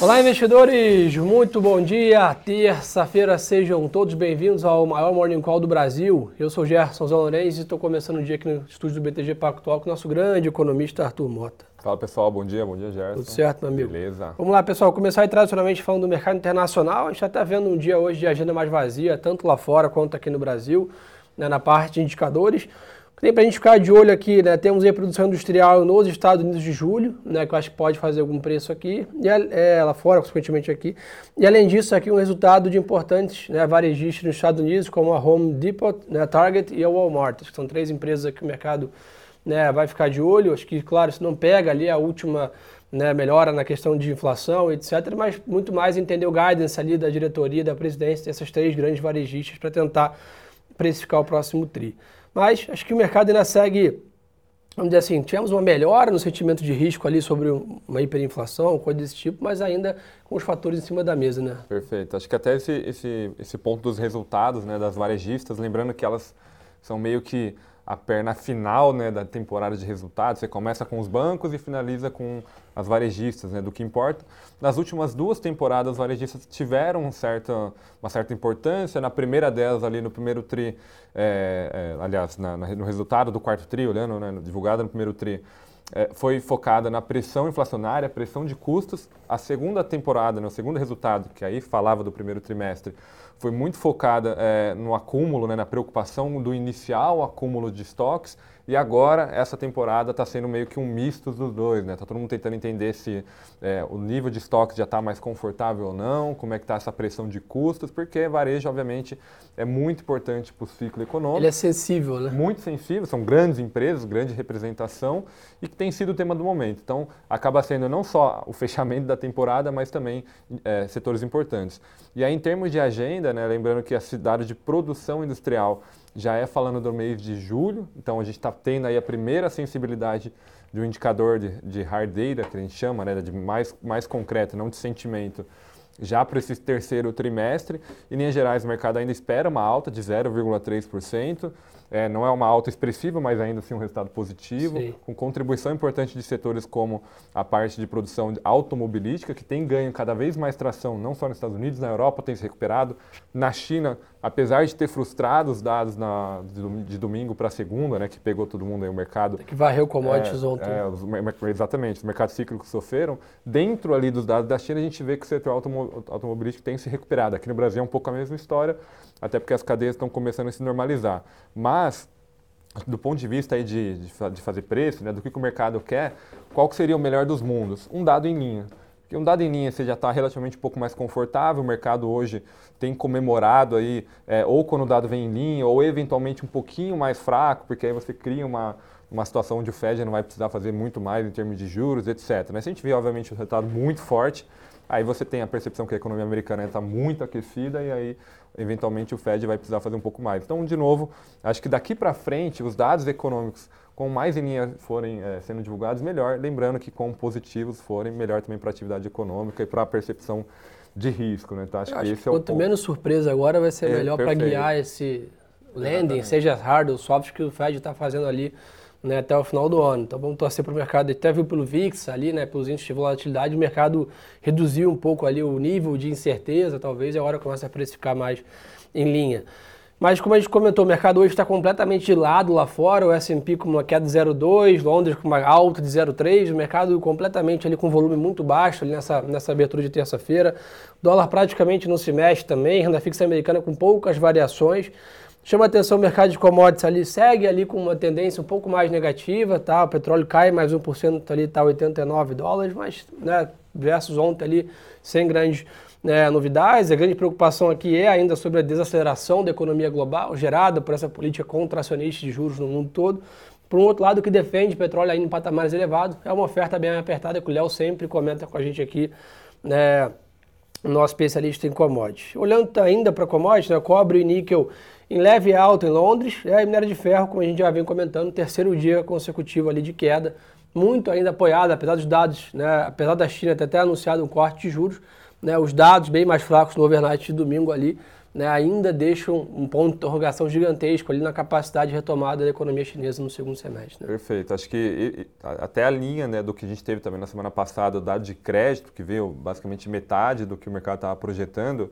Olá, investidores! Muito bom dia! Terça-feira, sejam todos bem-vindos ao maior Morning Call do Brasil. Eu sou Gerson Zalorenz e estou começando o dia aqui no estúdio do BTG Pactual com o nosso grande economista Arthur Mota. Fala pessoal, bom dia, bom dia Gerson. Tudo certo, meu amigo? Beleza. Vamos lá, pessoal, começar aí tradicionalmente falando do mercado internacional. A gente está vendo um dia hoje de agenda mais vazia, tanto lá fora quanto aqui no Brasil, né, na parte de indicadores. Tem para a gente ficar de olho aqui, né? Temos a produção industrial nos Estados Unidos de julho, né? Que eu acho que pode fazer algum preço aqui, e é, lá fora, consequentemente aqui. E além disso, aqui um resultado de importantes né, varejistas nos Estados Unidos, como a Home Depot, né, a Target e a Walmart. que são três empresas que o mercado né, vai ficar de olho. Acho que, claro, se não pega ali a última né, melhora na questão de inflação, etc., mas muito mais entender o guidance ali da diretoria, da presidência dessas três grandes varejistas para tentar precificar o próximo TRI. Mas acho que o mercado ainda segue, vamos dizer assim, tivemos uma melhora no sentimento de risco ali sobre uma hiperinflação, coisa desse tipo, mas ainda com os fatores em cima da mesa, né? Perfeito. Acho que até esse, esse, esse ponto dos resultados né, das varejistas, lembrando que elas são meio que a perna final né, da temporada de resultados. Você começa com os bancos e finaliza com as varejistas, né, do que importa. Nas últimas duas temporadas, as varejistas tiveram um certa, uma certa importância. Na primeira delas, ali no primeiro tri, é, é, aliás, na, no resultado do quarto tri, olhando, né, divulgado no primeiro tri, foi focada na pressão inflacionária, pressão de custos. A segunda temporada, né, o segundo resultado, que aí falava do primeiro trimestre, foi muito focada é, no acúmulo, né, na preocupação do inicial acúmulo de estoques e agora, essa temporada está sendo meio que um misto dos dois, né? Tá todo mundo tentando entender se é, o nível de estoques já está mais confortável ou não, como é que está essa pressão de custos, porque varejo, obviamente, é muito importante para o ciclo econômico. Ele é sensível, né? Muito sensível, são grandes empresas, grande representação e que tem sido o tema do momento. Então, acaba sendo não só o fechamento da temporada, mas também é, setores importantes. E aí, em termos de agenda, né, lembrando que a cidade de produção industrial já é falando do mês de julho, então a gente está tendo aí a primeira sensibilidade de um indicador de, de hard data, que a gente chama, né, de mais, mais concreto, não de sentimento, já para esse terceiro trimestre. Em linhas gerais, o mercado ainda espera uma alta de 0,3%. É, não é uma alta expressiva, mas ainda assim um resultado positivo, Sim. com contribuição importante de setores como a parte de produção automobilística, que tem ganho cada vez mais tração, não só nos Estados Unidos, na Europa tem se recuperado. Na China, apesar de ter frustrado os dados na, de, domingo para segunda, né, que pegou todo mundo aí o mercado. Que varreu commodities é, ontem. É, os, exatamente, os mercados cíclicos sofreram. Dentro ali dos dados da China, a gente vê que o setor automobilístico tem se recuperado. Aqui no Brasil é um pouco a mesma história até porque as cadeias estão começando a se normalizar. Mas, do ponto de vista aí de, de, de fazer preço, né, do que, que o mercado quer, qual que seria o melhor dos mundos? Um dado em linha. Porque um dado em linha você já está relativamente um pouco mais confortável, o mercado hoje tem comemorado aí, é, ou quando o dado vem em linha, ou eventualmente um pouquinho mais fraco, porque aí você cria uma, uma situação onde o Fed não vai precisar fazer muito mais em termos de juros, etc. Mas se a gente vê, obviamente, um resultado muito forte, aí você tem a percepção que a economia americana está muito aquecida e aí eventualmente o Fed vai precisar fazer um pouco mais. Então, de novo, acho que daqui para frente, os dados econômicos com mais em linha forem é, sendo divulgados, melhor. Lembrando que com positivos forem, melhor também para a atividade econômica e para a percepção de risco. Né? Então, acho, acho que esse que é quanto menos surpresa agora, vai ser é, melhor para guiar esse lending, seja hard ou soft, que o Fed está fazendo ali né, até o final do ano. Então vamos torcer para o mercado, até viu pelo VIX ali, né, pelos índices de volatilidade, o mercado reduziu um pouco ali o nível de incerteza, talvez, e agora começa a precificar mais em linha. Mas como a gente comentou, o mercado hoje está completamente de lado lá fora, o S&P com uma queda de 0,2, Londres com uma alta de 0,3, o mercado completamente ali com volume muito baixo ali nessa, nessa abertura de terça-feira. Dólar praticamente não se mexe também, renda fixa americana com poucas variações. Chama atenção o mercado de commodities ali, segue ali com uma tendência um pouco mais negativa, tá? O petróleo cai mais 1% ali, tá 89 dólares, mas, né, versus ontem ali, sem grandes né, novidades. A grande preocupação aqui é ainda sobre a desaceleração da economia global, gerada por essa política contracionista de juros no mundo todo. Por um outro lado, que defende petróleo ainda em patamares elevados, é uma oferta bem apertada que o Léo sempre comenta com a gente aqui, né, nosso especialista em commodities. Olhando ainda para commodities, né, cobre e níquel em leve alta em Londres, é, e minério de ferro, como a gente já vem comentando, terceiro dia consecutivo ali de queda, muito ainda apoiado, apesar dos dados, né, apesar da China ter até anunciado um corte de juros, né, os dados bem mais fracos no overnight de domingo ali, né, ainda deixam um ponto de interrogação gigantesco ali na capacidade de retomada da economia chinesa no segundo semestre. Né? Perfeito. Acho que até a linha né, do que a gente teve também na semana passada, o dado de crédito, que veio basicamente metade do que o mercado estava projetando,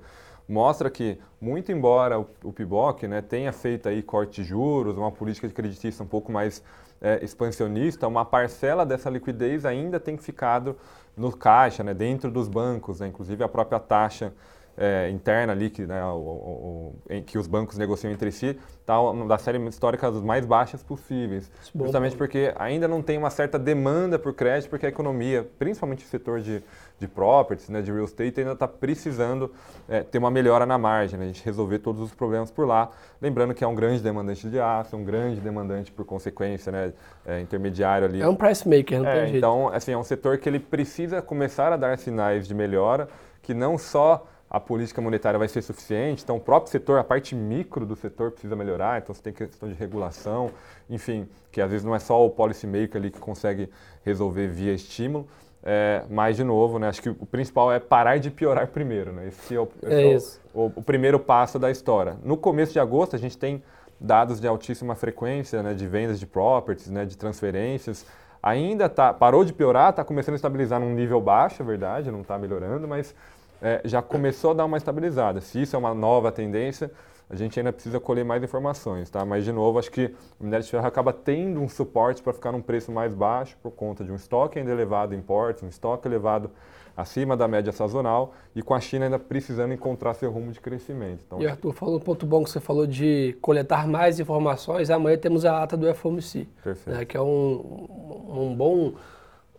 mostra que, muito embora o, PIBOC né, tenha feito aí corte de juros, uma política de creditício um pouco mais é, expansionista, uma parcela dessa liquidez ainda tem ficado no caixa, né, dentro dos bancos, né, inclusive a própria taxa é, interna ali que, né, o, o, que os bancos negociam entre si está da série histórica das mais baixas possíveis. Bom, justamente bom. porque ainda não tem uma certa demanda por crédito, porque a economia, principalmente o setor de, de properties, né, de real estate, ainda está precisando é, ter uma melhora na margem, né, a gente resolver todos os problemas por lá. Lembrando que é um grande demandante de aço, um grande demandante, por consequência, né, é, intermediário ali. É um price maker, não é, tem jeito. Então, assim, é um setor que ele precisa começar a dar sinais de melhora, que não só a política monetária vai ser suficiente. Então, o próprio setor, a parte micro do setor precisa melhorar. Então, você tem questão de regulação, enfim, que às vezes não é só o policy maker ali que consegue resolver via estímulo. É, mas, de novo, né, acho que o principal é parar de piorar primeiro. Né? Esse é, o, é esse é o, o, o, primeiro passo da história. No começo de agosto, a gente tem dados de altíssima frequência né, de vendas de properties, né, de transferências. Ainda tá, parou de piorar, está começando a estabilizar num nível baixo, é verdade, não está melhorando, mas é, já começou a dar uma estabilizada. Se isso é uma nova tendência, a gente ainda precisa colher mais informações, tá? Mas, de novo, acho que o minério de ferro acaba tendo um suporte para ficar num preço mais baixo por conta de um estoque ainda elevado em portos, um estoque elevado acima da média sazonal e com a China ainda precisando encontrar seu rumo de crescimento. Então, e Arthur, falou um ponto bom que você falou de coletar mais informações. Amanhã temos a ata do FOMC, né, que é um, um bom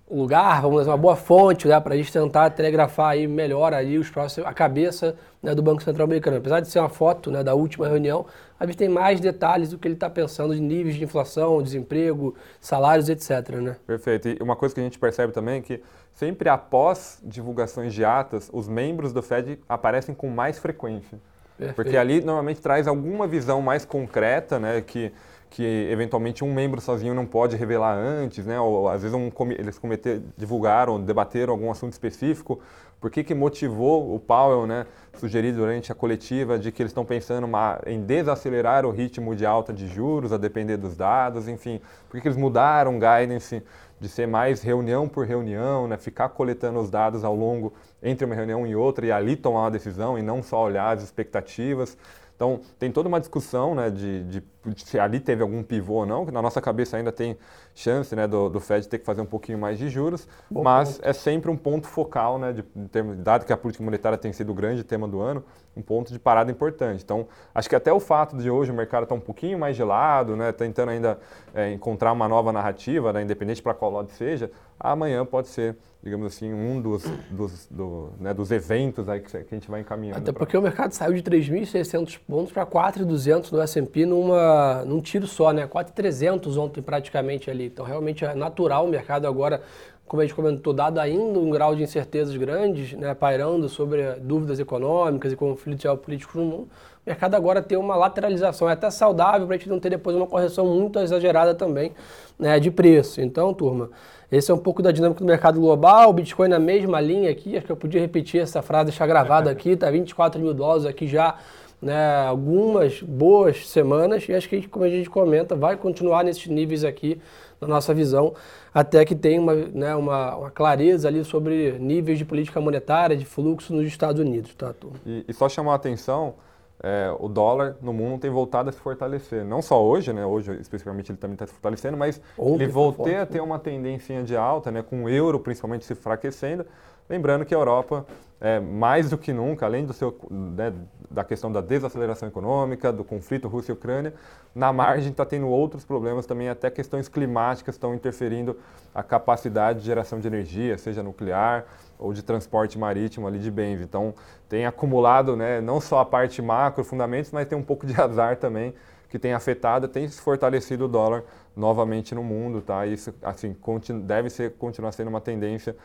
lugar, vamos dizer, uma boa fonte né, para a gente tentar telegrafar aí melhor aí os próximos, a cabeça né, do Banco Central Americano. Apesar de ser uma foto né, da última reunião, a gente tem mais detalhes do que ele está pensando de níveis de inflação, desemprego, salários, etc. Né? Perfeito. E uma coisa que a gente percebe também é que sempre após divulgações de atas, os membros do Fed aparecem com mais frequência. Perfeito. Porque ali normalmente traz alguma visão mais concreta, né, que que eventualmente um membro sozinho não pode revelar antes, né? Ou às vezes um, eles cometer, divulgaram, debateram algum assunto específico. Por que, que motivou o Powell, né, sugerir durante a coletiva de que eles estão pensando uma, em desacelerar o ritmo de alta de juros a depender dos dados, enfim, por que, que eles mudaram o guidance de ser mais reunião por reunião, né, ficar coletando os dados ao longo entre uma reunião e outra e ali tomar uma decisão e não só olhar as expectativas. Então, tem toda uma discussão né, de, de, de, se ali teve algum pivô ou não, que na nossa cabeça ainda tem chance né, do, do Fed ter que fazer um pouquinho mais de juros, Bom mas ponto. é sempre um ponto focal, né, de, de, dado que a política monetária tem sido o grande tema do ano, um ponto de parada importante. Então, acho que até o fato de hoje o mercado estar tá um pouquinho mais gelado, né, tentando ainda é, encontrar uma nova narrativa, né, independente para qual lado seja, amanhã pode ser digamos assim, um dos, dos, do, né, dos eventos aí que, a gente vai encaminhando. Até porque pra... o mercado saiu de 3.600 pontos para 4.200 no S&P numa, num tiro só, né? 4.300 ontem praticamente ali. Então realmente é natural o mercado agora, como a gente comentou, dado ainda um grau de incertezas grandes, né, pairando sobre dúvidas econômicas e conflitos geopolíticos no mundo, o mercado agora tem uma lateralização, é até saudável para a gente não ter depois uma correção muito exagerada também né, de preço. Então, turma, esse é um pouco da dinâmica do mercado global. O Bitcoin na mesma linha aqui, acho que eu podia repetir essa frase, deixar gravada aqui, tá 24 mil dólares aqui já, né, algumas boas semanas. E acho que, como a gente comenta, vai continuar nesses níveis aqui, na nossa visão, até que tenha uma, né, uma, uma, clareza ali sobre níveis de política monetária, de fluxo nos Estados Unidos. Tá? E, e só chamar a atenção é, o dólar no mundo tem voltado a se fortalecer. Não só hoje, né? Hoje, especificamente, ele também está se fortalecendo, mas Ontem ele voltou a ter uma tendência de alta, né? Com o euro, principalmente, se enfraquecendo. Lembrando que a Europa, é, mais do que nunca, além do seu, né, da questão da desaceleração econômica, do conflito Rússia e Ucrânia, na margem está tendo outros problemas também, até questões climáticas estão interferindo a capacidade de geração de energia, seja nuclear ou de transporte marítimo ali de bens. Então, tem acumulado né, não só a parte macro, fundamentos, mas tem um pouco de azar também que tem afetado, tem fortalecido o dólar novamente no mundo, tá? Isso assim deve ser continuar sendo uma tendência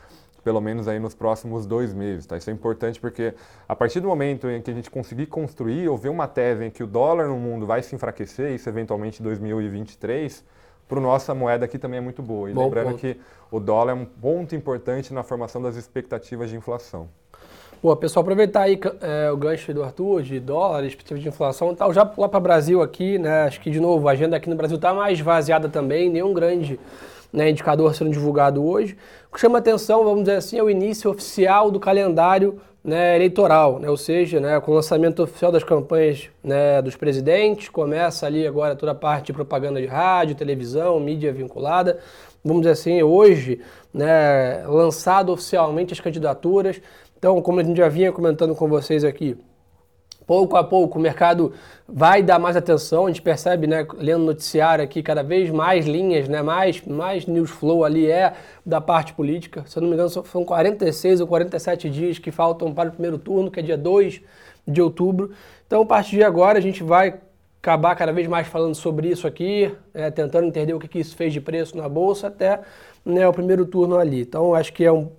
pelo menos aí nos próximos dois meses. Tá? Isso é importante porque a partir do momento em que a gente conseguir construir ou ver uma tese em que o dólar no mundo vai se enfraquecer, isso eventualmente em 2023, para nossa moeda aqui também é muito boa. E Bom lembrando ponto. que o dólar é um ponto importante na formação das expectativas de inflação. Pô, pessoal, aproveitar aí é, o gancho do Arthur, de dólares, de inflação e tal, já pular para o Brasil aqui, né? Acho que, de novo, a agenda aqui no Brasil está mais vaziada também, nenhum grande né, indicador sendo divulgado hoje. O que chama atenção, vamos dizer assim, é o início oficial do calendário né, eleitoral, né, ou seja, né, com o lançamento oficial das campanhas né, dos presidentes, começa ali agora toda a parte de propaganda de rádio, televisão, mídia vinculada. Vamos dizer assim, hoje, né, lançado oficialmente as candidaturas. Então, como a gente já vinha comentando com vocês aqui, pouco a pouco o mercado vai dar mais atenção, a gente percebe, né, lendo noticiário aqui, cada vez mais linhas, né, mais, mais news flow ali é da parte política. Se eu não me engano, são 46 ou 47 dias que faltam para o primeiro turno, que é dia 2 de outubro. Então, a partir de agora, a gente vai acabar cada vez mais falando sobre isso aqui, é, tentando entender o que, que isso fez de preço na bolsa até né, o primeiro turno ali. Então, acho que é um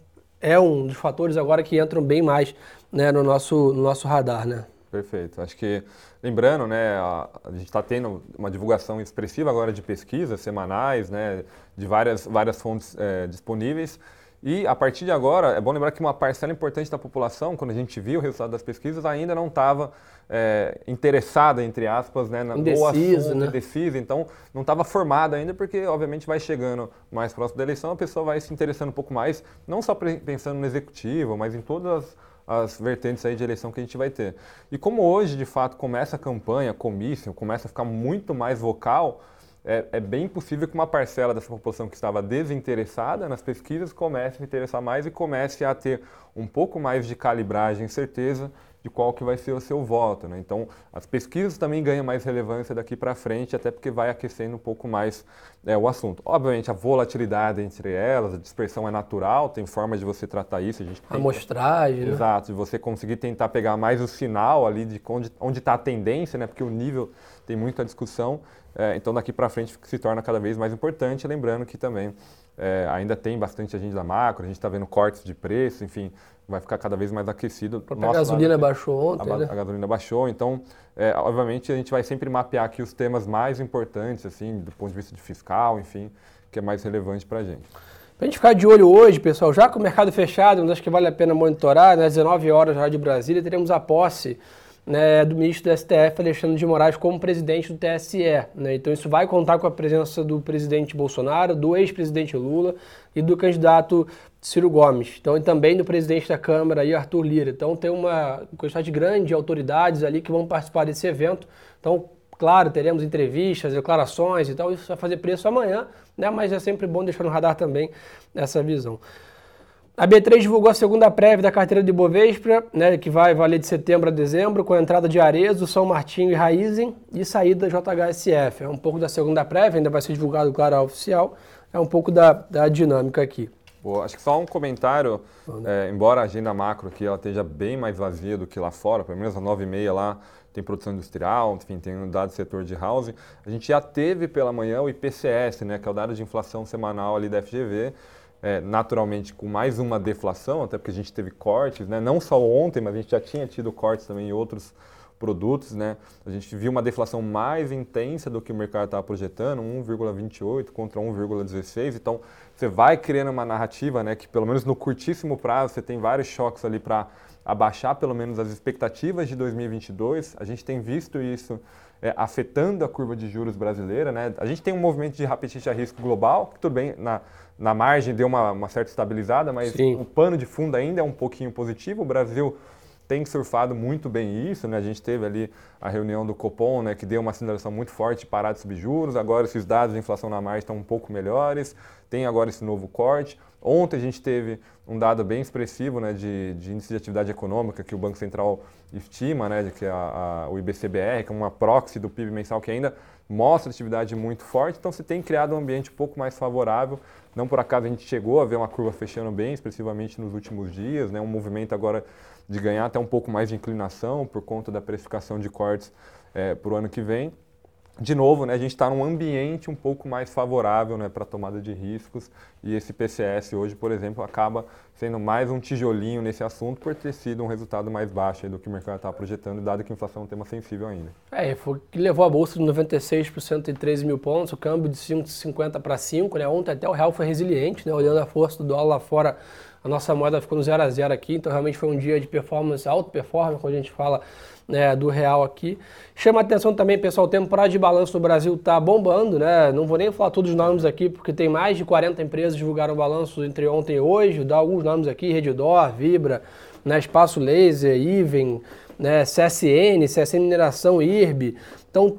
é um dos fatores agora que entram bem mais né, no, nosso, no nosso radar, né? Perfeito. Acho que, lembrando, né, a, a gente está tendo uma divulgação expressiva agora de pesquisas semanais, né, de várias, várias fontes é, disponíveis. E a partir de agora, é bom lembrar que uma parcela importante da população, quando a gente viu o resultado das pesquisas, ainda não estava é, interessada, entre aspas, né, na, indeciso, assunto, né? indecisa, então não estava formada ainda, porque obviamente vai chegando mais próximo da eleição, a pessoa vai se interessando um pouco mais, não só pensando no executivo, mas em todas as, as vertentes aí de eleição que a gente vai ter. E como hoje, de fato, começa a campanha, comício, começa a ficar muito mais vocal, é, é, bem possível que uma parcela dessa população que estava desinteressada nas pesquisas comece a se interessar mais e comece a ter um pouco mais de calibragem, certeza de qual que vai ser o seu voto. Né? Então, as pesquisas também ganham mais relevância daqui para frente, até porque vai aquecendo um pouco mais é, o assunto. Obviamente, a volatilidade entre elas, a dispersão é natural, tem forma de você tratar isso. A, gente amostragem. Né? Exato, de você conseguir tentar pegar mais o sinal ali de onde está a tendência, né? porque o nível tem muita discussão. É, então, daqui para frente se torna cada vez mais importante, lembrando que também é, ainda tem bastante agente da macro, a gente está vendo cortes de preço, enfim, vai ficar cada vez mais aquecido. A gasolina baixou ontem, a, né? a gasolina baixou, então, é, obviamente, a gente vai sempre mapear aqui os temas mais importantes, assim, do ponto de vista de fiscal, enfim, que é mais relevante para a gente. Para a gente ficar de olho hoje, pessoal, já com o mercado fechado, acho que vale a pena monitorar, né, às 19 horas já de Brasília, teremos a posse né, do ministro do STF, Alexandre de Moraes, como presidente do TSE. Né? Então isso vai contar com a presença do presidente Bolsonaro, do ex-presidente Lula e do candidato Ciro Gomes. Então e também do presidente da Câmara, aí, Arthur Lira. Então tem uma quantidade grande de autoridades ali que vão participar desse evento. Então, claro, teremos entrevistas, declarações e tal. Isso vai fazer preço amanhã, né? mas é sempre bom deixar no radar também essa visão. A B3 divulgou a segunda prévia da carteira de Bovespa, né, que vai valer de setembro a dezembro, com a entrada de Arezo, São Martinho e Raizen e saída da JHSF. É um pouco da segunda prévia, ainda vai ser divulgado, claro, oficial. É um pouco da, da dinâmica aqui. Boa. Acho que só um comentário, é, embora a agenda macro aqui ela esteja bem mais vazia do que lá fora, pelo menos às 9h30 lá tem produção industrial, enfim, tem um dado do setor de housing, a gente já teve pela manhã o IPCS, né, que é o dado de inflação semanal ali da FGV, é, naturalmente com mais uma deflação, até porque a gente teve cortes, né? não só ontem, mas a gente já tinha tido cortes também em outros produtos. Né? A gente viu uma deflação mais intensa do que o mercado estava projetando, 1,28 contra 1,16. Então, você vai criando uma narrativa né, que, pelo menos no curtíssimo prazo, você tem vários choques ali para abaixar pelo menos as expectativas de 2022. A gente tem visto isso é, afetando a curva de juros brasileira. Né? A gente tem um movimento de apetite a risco global, que tudo bem, na, na margem deu uma, uma certa estabilizada, mas Sim. o pano de fundo ainda é um pouquinho positivo. O Brasil tem surfado muito bem isso, né? A gente teve ali a reunião do Copom, né, que deu uma sinalização muito forte de parar de subir juros. Agora esses dados de inflação na margem estão um pouco melhores. Tem agora esse novo corte. Ontem a gente teve um dado bem expressivo, né, de, de índice de atividade econômica que o Banco Central estima, né, que a, a, o IBCBR, que é uma proxy do PIB mensal que ainda mostra atividade muito forte. Então você tem criado um ambiente um pouco mais favorável não por acaso a gente chegou a ver uma curva fechando bem expressivamente nos últimos dias, né? um movimento agora de ganhar até um pouco mais de inclinação por conta da precificação de cortes é, para o ano que vem de novo, né, a gente está num ambiente um pouco mais favorável né, para tomada de riscos e esse PCS hoje, por exemplo, acaba sendo mais um tijolinho nesse assunto por ter sido um resultado mais baixo do que o mercado estava projetando, dado que a inflação é um tema sensível ainda. É, foi que levou a bolsa de 96 por 113 mil pontos, o câmbio de 5,50 para 5, né? ontem até o real foi resiliente, né? olhando a força do dólar lá fora, a nossa moeda ficou no 0 a 0 aqui, então realmente foi um dia de performance, alto performance, quando a gente fala né, do real aqui. Chama atenção também, pessoal, o temporada de balanço no Brasil está bombando, né? Não vou nem falar todos os nomes aqui, porque tem mais de 40 empresas que divulgaram balanço entre ontem e hoje, dá alguns nomes aqui, Redditor, Vibra, né, Espaço Laser, Even, né, CSN, CSN Mineração, IRB. Então,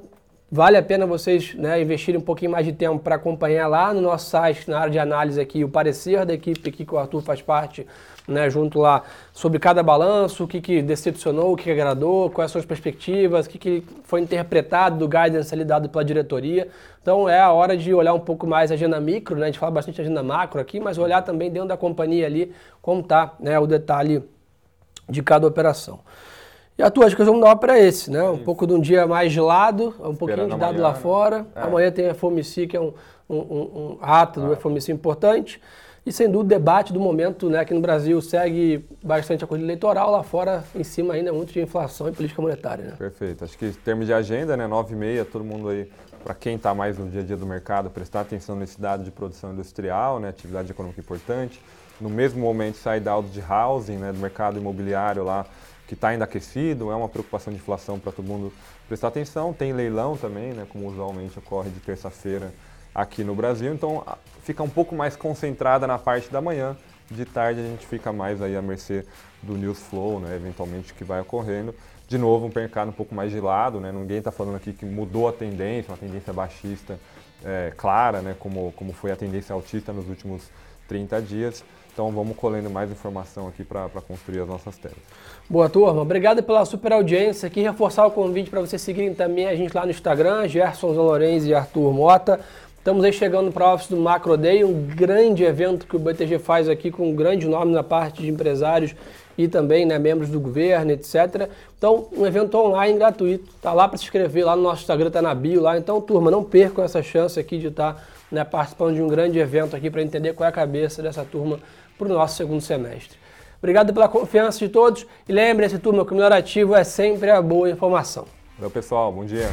Vale a pena vocês né, investirem um pouquinho mais de tempo para acompanhar lá no nosso site, na área de análise aqui, o parecer da equipe aqui que o Arthur faz parte, né, junto lá, sobre cada balanço, o que, que decepcionou, o que, agradou, quais são as perspectivas, o que, que foi interpretado do guidance ali dado pela diretoria. Então é a hora de olhar um pouco mais a agenda micro, né, a gente fala bastante agenda macro aqui, mas olhar também dentro da companhia ali como está né, o detalhe de cada operação. E a tua, acho que vamos dar para esse, né? Um pouco de um dia mais gelado, um pouquinho de dado lá né? fora. É. Amanhã tem a FOMC, que é um, um, um, ato ah. do FOMC importante. E sem dúvida o debate do momento né, aqui no Brasil segue bastante a corrida eleitoral, lá fora em cima ainda muito de inflação e política monetária. Né? Perfeito. Acho que em termos de agenda, né, 9 e meia, todo mundo aí, para quem está mais no dia a dia do mercado, prestar atenção nesse dado de produção industrial, né, atividade econômica importante. No mesmo momento sai dados de housing, né, do mercado imobiliário lá, que está ainda aquecido, é uma preocupação de inflação para todo mundo prestar atenção. Tem leilão também, né, como usualmente ocorre de terça-feira aqui no Brasil, então fica um pouco mais concentrada na parte da manhã. De tarde a gente fica mais aí à mercê do news flow, né, eventualmente que vai ocorrendo. De novo, um mercado um pouco mais gelado, né, ninguém está falando aqui que mudou a tendência, uma tendência baixista é, clara, né, como, como foi a tendência altista nos últimos 30 dias. Então vamos colhendo mais informação aqui para construir as nossas telas. Boa turma, obrigado pela super audiência aqui. Reforçar o convite para vocês seguirem também a gente lá no Instagram, Gerson Zalorenzi e Arthur Mota. Estamos aí chegando para o Office do Macro Day, um grande evento que o BTG faz aqui com um grande nome na parte de empresários e também né, membros do governo, etc. Então, um evento online gratuito. Tá lá para se inscrever, lá no nosso Instagram, tá na bio lá. Então, turma, não percam essa chance aqui de estar tá, né, participando de um grande evento aqui para entender qual é a cabeça dessa turma para o nosso segundo semestre. Obrigado pela confiança de todos e lembre-se, turma, que o melhor ativo é sempre a boa informação. Valeu, pessoal. Bom dia.